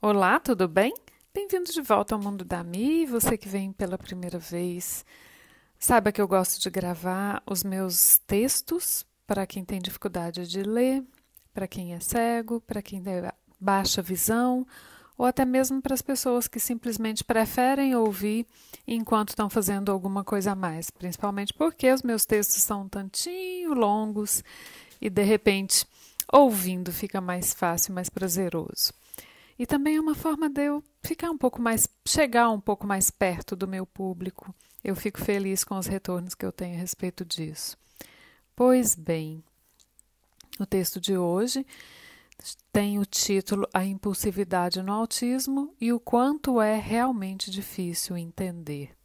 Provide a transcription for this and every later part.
Olá, tudo bem? Bem-vindo de volta ao mundo da Mi, você que vem pela primeira vez. Saiba que eu gosto de gravar os meus textos para quem tem dificuldade de ler, para quem é cego, para quem tem baixa visão, ou até mesmo para as pessoas que simplesmente preferem ouvir enquanto estão fazendo alguma coisa a mais, principalmente porque os meus textos são um tantinho longos e de repente ouvindo fica mais fácil, mais prazeroso. E também é uma forma de eu ficar um pouco mais, chegar um pouco mais perto do meu público. Eu fico feliz com os retornos que eu tenho a respeito disso. Pois bem, o texto de hoje tem o título A Impulsividade no Autismo e o quanto é realmente difícil entender.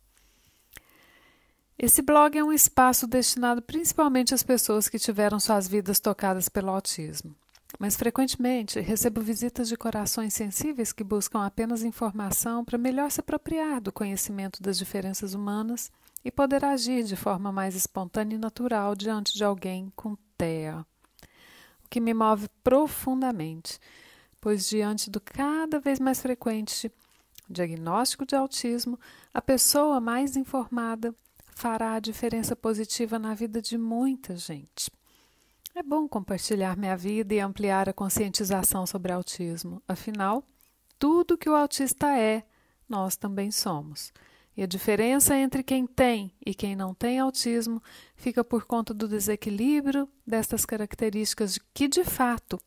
Esse blog é um espaço destinado principalmente às pessoas que tiveram suas vidas tocadas pelo autismo mas frequentemente recebo visitas de corações sensíveis que buscam apenas informação para melhor se apropriar do conhecimento das diferenças humanas e poder agir de forma mais espontânea e natural diante de alguém com TEA. O que me move profundamente, pois diante do cada vez mais frequente diagnóstico de autismo, a pessoa mais informada fará a diferença positiva na vida de muita gente. É bom compartilhar minha vida e ampliar a conscientização sobre autismo. Afinal, tudo que o autista é, nós também somos. E a diferença entre quem tem e quem não tem autismo fica por conta do desequilíbrio destas características que, de fato,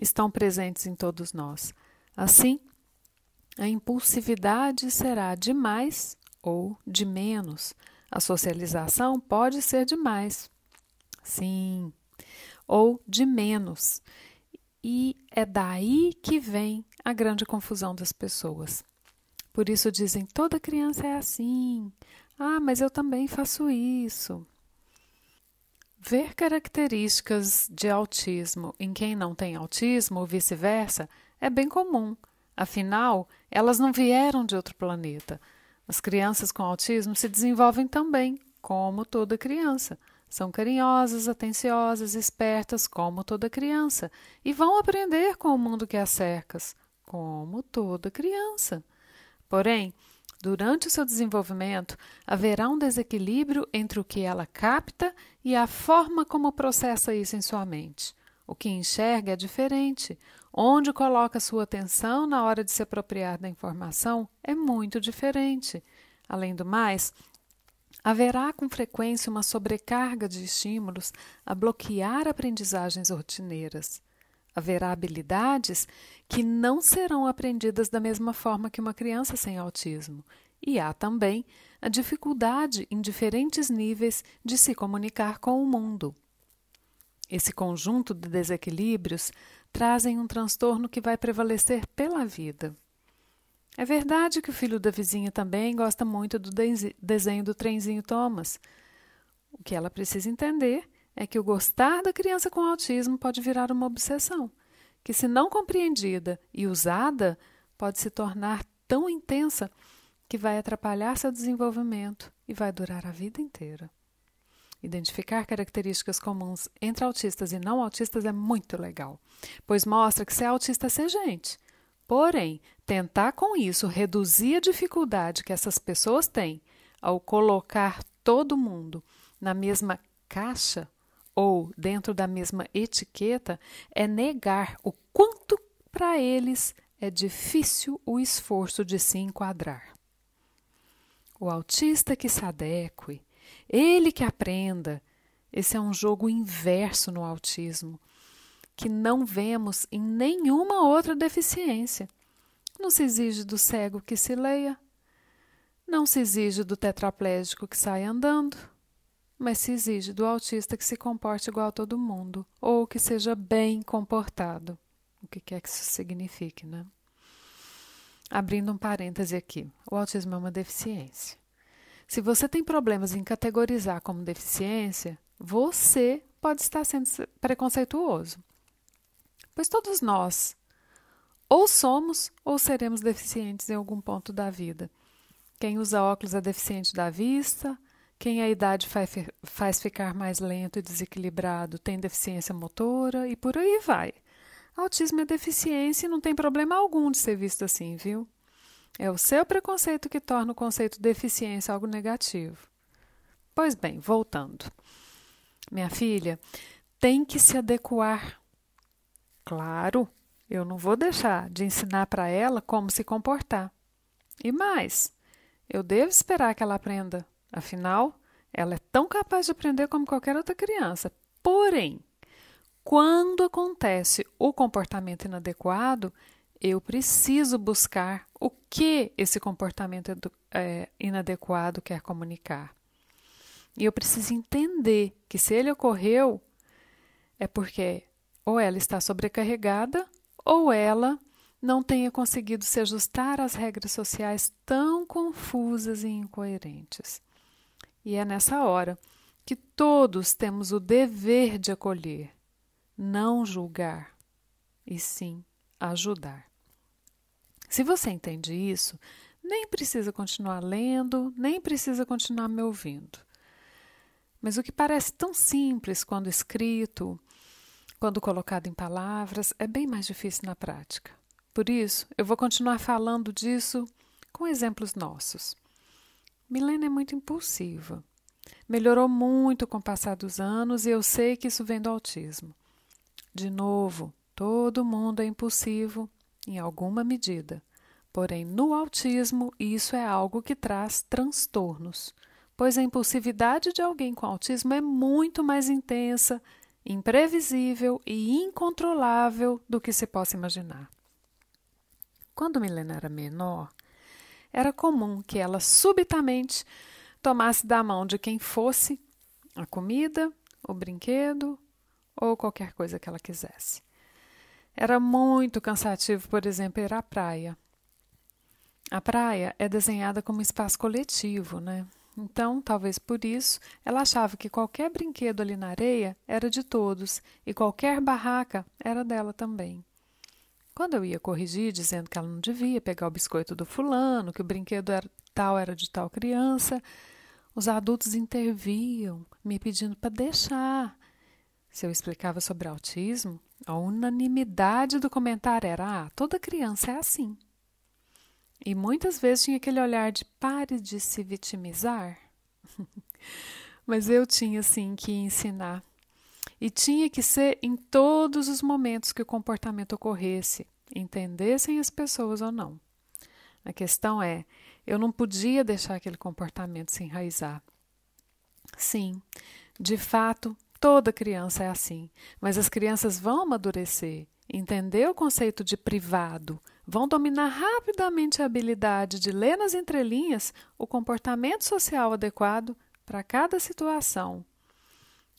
estão presentes em todos nós. Assim, a impulsividade será de mais ou de menos. A socialização pode ser de mais. Sim, ou de menos. E é daí que vem a grande confusão das pessoas. Por isso dizem: toda criança é assim. Ah, mas eu também faço isso. Ver características de autismo em quem não tem autismo ou vice-versa é bem comum. Afinal, elas não vieram de outro planeta. As crianças com autismo se desenvolvem também, como toda criança. São carinhosas, atenciosas, espertas, como toda criança, e vão aprender com o mundo que as cercas, como toda criança. Porém, durante o seu desenvolvimento, haverá um desequilíbrio entre o que ela capta e a forma como processa isso em sua mente. O que enxerga é diferente. Onde coloca sua atenção na hora de se apropriar da informação é muito diferente. Além do mais, Haverá com frequência uma sobrecarga de estímulos a bloquear aprendizagens rotineiras. Haverá habilidades que não serão aprendidas da mesma forma que uma criança sem autismo. E há também a dificuldade em diferentes níveis de se comunicar com o mundo. Esse conjunto de desequilíbrios trazem um transtorno que vai prevalecer pela vida. É verdade que o filho da vizinha também gosta muito do desenho do trenzinho Thomas. O que ela precisa entender é que o gostar da criança com autismo pode virar uma obsessão, que, se não compreendida e usada, pode se tornar tão intensa que vai atrapalhar seu desenvolvimento e vai durar a vida inteira. Identificar características comuns entre autistas e não autistas é muito legal, pois mostra que ser autista é ser gente Porém, tentar com isso reduzir a dificuldade que essas pessoas têm ao colocar todo mundo na mesma caixa ou dentro da mesma etiqueta é negar o quanto para eles é difícil o esforço de se enquadrar. O autista que se adeque, ele que aprenda. Esse é um jogo inverso no autismo que não vemos em nenhuma outra deficiência. Não se exige do cego que se leia, não se exige do tetraplégico que saia andando, mas se exige do autista que se comporte igual a todo mundo, ou que seja bem comportado. O que quer que isso signifique, né? Abrindo um parêntese aqui: o autismo é uma deficiência. Se você tem problemas em categorizar como deficiência, você pode estar sendo preconceituoso. Pois todos nós ou somos ou seremos deficientes em algum ponto da vida. Quem usa óculos é deficiente da vista, quem a idade faz ficar mais lento e desequilibrado tem deficiência motora e por aí vai. Autismo é deficiência e não tem problema algum de ser visto assim, viu? É o seu preconceito que torna o conceito deficiência algo negativo. Pois bem, voltando. Minha filha tem que se adequar. Claro, eu não vou deixar de ensinar para ela como se comportar. E mais, eu devo esperar que ela aprenda. Afinal, ela é tão capaz de aprender como qualquer outra criança. Porém, quando acontece o comportamento inadequado, eu preciso buscar o que esse comportamento é, inadequado quer comunicar. E eu preciso entender que se ele ocorreu, é porque ou ela está sobrecarregada ou ela não tenha conseguido se ajustar às regras sociais tão confusas e incoerentes. E é nessa hora que todos temos o dever de acolher, não julgar, e sim ajudar. Se você entende isso, nem precisa continuar lendo, nem precisa continuar me ouvindo. Mas o que parece tão simples quando escrito, quando colocado em palavras, é bem mais difícil na prática. Por isso, eu vou continuar falando disso com exemplos nossos. Milena é muito impulsiva. Melhorou muito com o passar dos anos e eu sei que isso vem do autismo. De novo, todo mundo é impulsivo em alguma medida. Porém, no autismo, isso é algo que traz transtornos, pois a impulsividade de alguém com autismo é muito mais intensa, imprevisível e incontrolável do que se possa imaginar. Quando Milena era menor, era comum que ela subitamente tomasse da mão de quem fosse a comida, o brinquedo ou qualquer coisa que ela quisesse. Era muito cansativo, por exemplo, ir à praia. A praia é desenhada como um espaço coletivo, né? Então, talvez por isso, ela achava que qualquer brinquedo ali na areia era de todos e qualquer barraca era dela também. Quando eu ia corrigir, dizendo que ela não devia pegar o biscoito do fulano, que o brinquedo era, tal era de tal criança, os adultos interviam, me pedindo para deixar. Se eu explicava sobre autismo, a unanimidade do comentário era: ah, toda criança é assim. E muitas vezes tinha aquele olhar de pare de se vitimizar. Mas eu tinha sim que ensinar e tinha que ser em todos os momentos que o comportamento ocorresse, entendessem as pessoas ou não. A questão é, eu não podia deixar aquele comportamento se enraizar. Sim, de fato, toda criança é assim, mas as crianças vão amadurecer, entender o conceito de privado, vão dominar rapidamente a habilidade de ler nas entrelinhas o comportamento social adequado para cada situação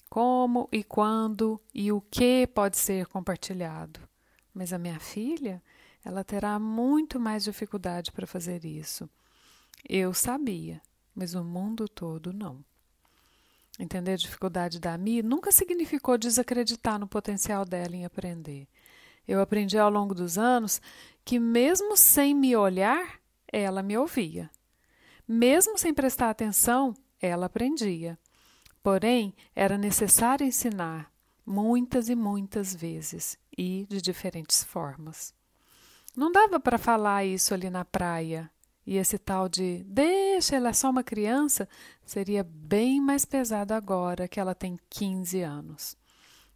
como e quando e o que pode ser compartilhado. Mas a minha filha, ela terá muito mais dificuldade para fazer isso. Eu sabia, mas o mundo todo não. Entender a dificuldade da Mi nunca significou desacreditar no potencial dela em aprender. Eu aprendi ao longo dos anos que, mesmo sem me olhar, ela me ouvia. Mesmo sem prestar atenção, ela aprendia. Porém, era necessário ensinar muitas e muitas vezes e de diferentes formas. Não dava para falar isso ali na praia. E esse tal de deixa, ela é só uma criança seria bem mais pesado agora que ela tem 15 anos.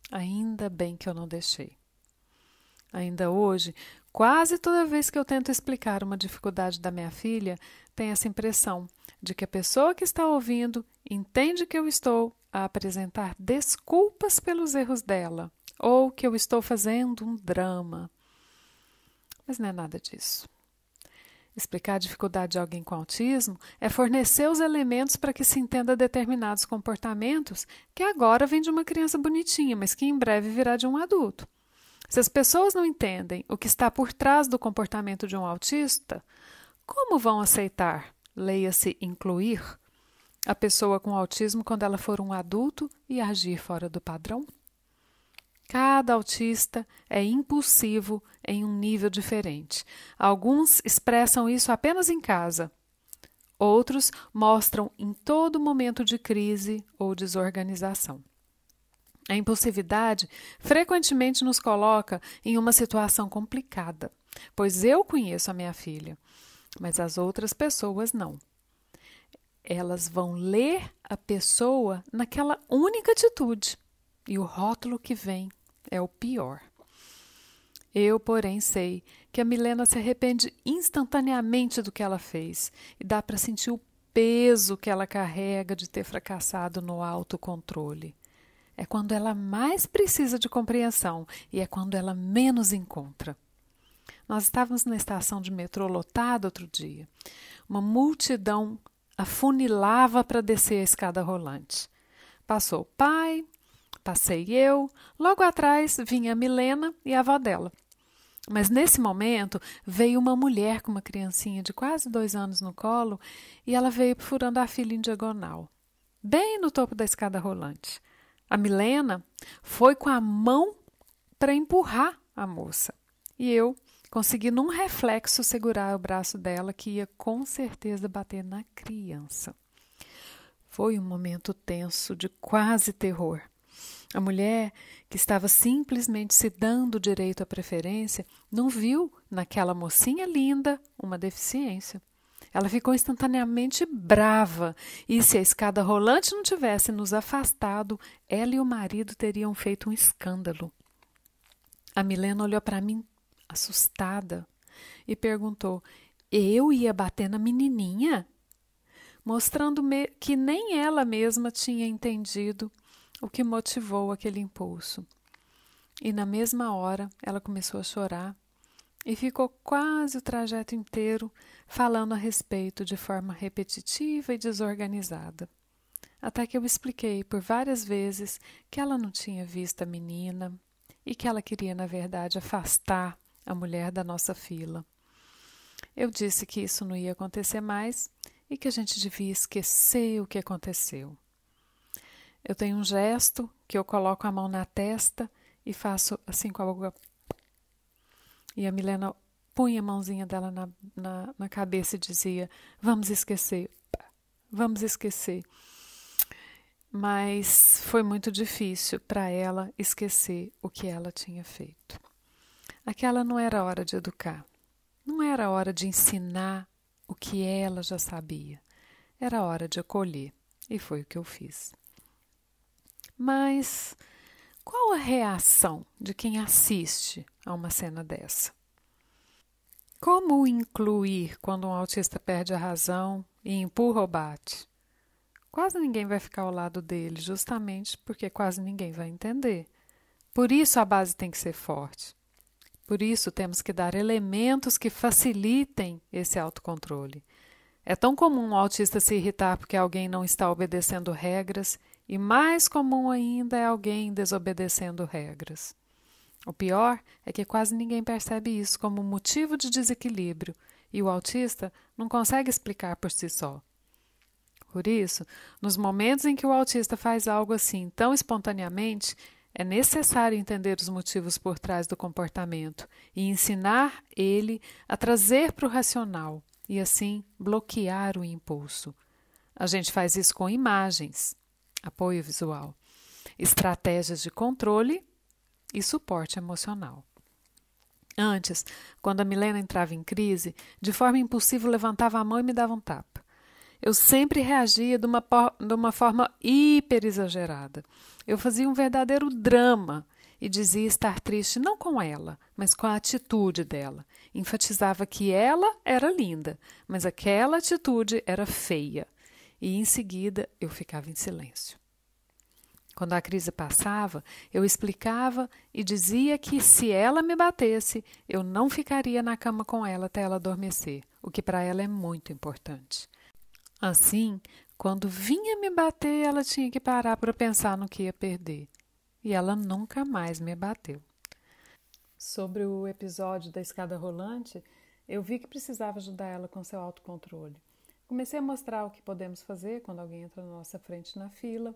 Ainda bem que eu não deixei. Ainda hoje, quase toda vez que eu tento explicar uma dificuldade da minha filha, tem essa impressão de que a pessoa que está ouvindo entende que eu estou a apresentar desculpas pelos erros dela ou que eu estou fazendo um drama. Mas não é nada disso. Explicar a dificuldade de alguém com autismo é fornecer os elementos para que se entenda determinados comportamentos que agora vêm de uma criança bonitinha, mas que em breve virá de um adulto. Se as pessoas não entendem o que está por trás do comportamento de um autista, como vão aceitar, leia-se incluir, a pessoa com autismo quando ela for um adulto e agir fora do padrão? Cada autista é impulsivo em um nível diferente. Alguns expressam isso apenas em casa. Outros mostram em todo momento de crise ou desorganização. A impulsividade frequentemente nos coloca em uma situação complicada, pois eu conheço a minha filha, mas as outras pessoas não. Elas vão ler a pessoa naquela única atitude e o rótulo que vem é o pior. Eu, porém, sei que a Milena se arrepende instantaneamente do que ela fez e dá para sentir o peso que ela carrega de ter fracassado no autocontrole. É quando ela mais precisa de compreensão e é quando ela menos encontra. Nós estávamos na estação de metrô lotada outro dia. Uma multidão afunilava para descer a escada rolante. Passou o pai, passei eu, logo atrás vinha a Milena e a avó dela. Mas nesse momento veio uma mulher com uma criancinha de quase dois anos no colo e ela veio furando a fila em diagonal, bem no topo da escada rolante. A Milena foi com a mão para empurrar a moça. E eu consegui, num reflexo, segurar o braço dela, que ia com certeza bater na criança. Foi um momento tenso de quase terror. A mulher, que estava simplesmente se dando direito à preferência, não viu naquela mocinha linda uma deficiência. Ela ficou instantaneamente brava, e se a escada rolante não tivesse nos afastado, ela e o marido teriam feito um escândalo. A Milena olhou para mim assustada e perguntou: Eu ia bater na menininha? Mostrando que nem ela mesma tinha entendido o que motivou aquele impulso. E na mesma hora ela começou a chorar e ficou quase o trajeto inteiro falando a respeito de forma repetitiva e desorganizada. Até que eu expliquei por várias vezes que ela não tinha visto a menina e que ela queria, na verdade, afastar a mulher da nossa fila. Eu disse que isso não ia acontecer mais e que a gente devia esquecer o que aconteceu. Eu tenho um gesto que eu coloco a mão na testa e faço assim com a boca e a Milena punha a mãozinha dela na, na, na cabeça e dizia: Vamos esquecer, vamos esquecer. Mas foi muito difícil para ela esquecer o que ela tinha feito. Aquela não era hora de educar, não era hora de ensinar o que ela já sabia, era hora de acolher, e foi o que eu fiz. Mas qual a reação de quem assiste a uma cena dessa? Como incluir quando um autista perde a razão e empurra ou bate? Quase ninguém vai ficar ao lado dele, justamente porque quase ninguém vai entender. Por isso a base tem que ser forte. Por isso temos que dar elementos que facilitem esse autocontrole. É tão comum o autista se irritar porque alguém não está obedecendo regras e mais comum ainda é alguém desobedecendo regras. O pior é que quase ninguém percebe isso como motivo de desequilíbrio e o autista não consegue explicar por si só. Por isso, nos momentos em que o autista faz algo assim tão espontaneamente, é necessário entender os motivos por trás do comportamento e ensinar ele a trazer para o racional e assim bloquear o impulso. A gente faz isso com imagens apoio visual, estratégias de controle e suporte emocional. Antes, quando a Milena entrava em crise, de forma impulsiva levantava a mão e me dava um tapa. Eu sempre reagia de uma, de uma forma hiper exagerada. Eu fazia um verdadeiro drama e dizia estar triste não com ela, mas com a atitude dela. Enfatizava que ela era linda, mas aquela atitude era feia e em seguida eu ficava em silêncio. Quando a crise passava, eu explicava e dizia que se ela me batesse, eu não ficaria na cama com ela até ela adormecer, o que para ela é muito importante. Assim, quando vinha me bater, ela tinha que parar para pensar no que ia perder. E ela nunca mais me bateu. Sobre o episódio da escada rolante, eu vi que precisava ajudar ela com seu autocontrole. Comecei a mostrar o que podemos fazer quando alguém entra na nossa frente na fila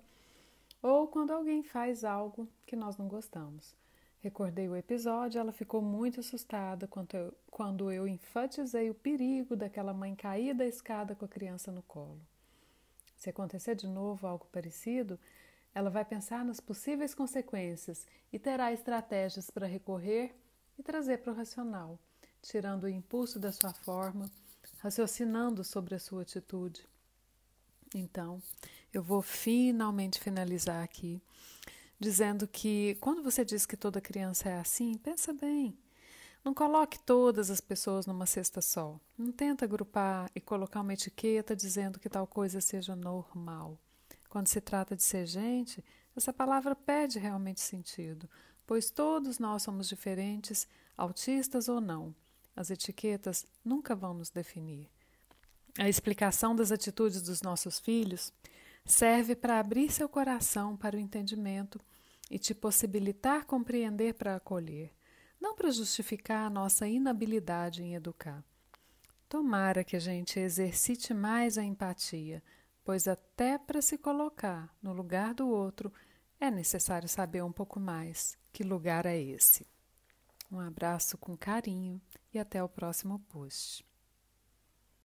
ou quando alguém faz algo que nós não gostamos. Recordei o episódio, ela ficou muito assustada quando eu, quando eu enfatizei o perigo daquela mãe cair da escada com a criança no colo. Se acontecer de novo algo parecido, Ela vai pensar nas possíveis consequências e terá estratégias para recorrer e trazer para o racional, tirando o impulso da sua forma, raciocinando sobre a sua atitude. Então, eu vou finalmente finalizar aqui dizendo que quando você diz que toda criança é assim, pensa bem. Não coloque todas as pessoas numa cesta só. Não tenta agrupar e colocar uma etiqueta dizendo que tal coisa seja normal. Quando se trata de ser gente, essa palavra perde realmente sentido, pois todos nós somos diferentes, autistas ou não. As etiquetas nunca vão nos definir. A explicação das atitudes dos nossos filhos serve para abrir seu coração para o entendimento e te possibilitar compreender para acolher, não para justificar a nossa inabilidade em educar. Tomara que a gente exercite mais a empatia, pois até para se colocar no lugar do outro é necessário saber um pouco mais que lugar é esse. Um abraço com carinho e até o próximo post.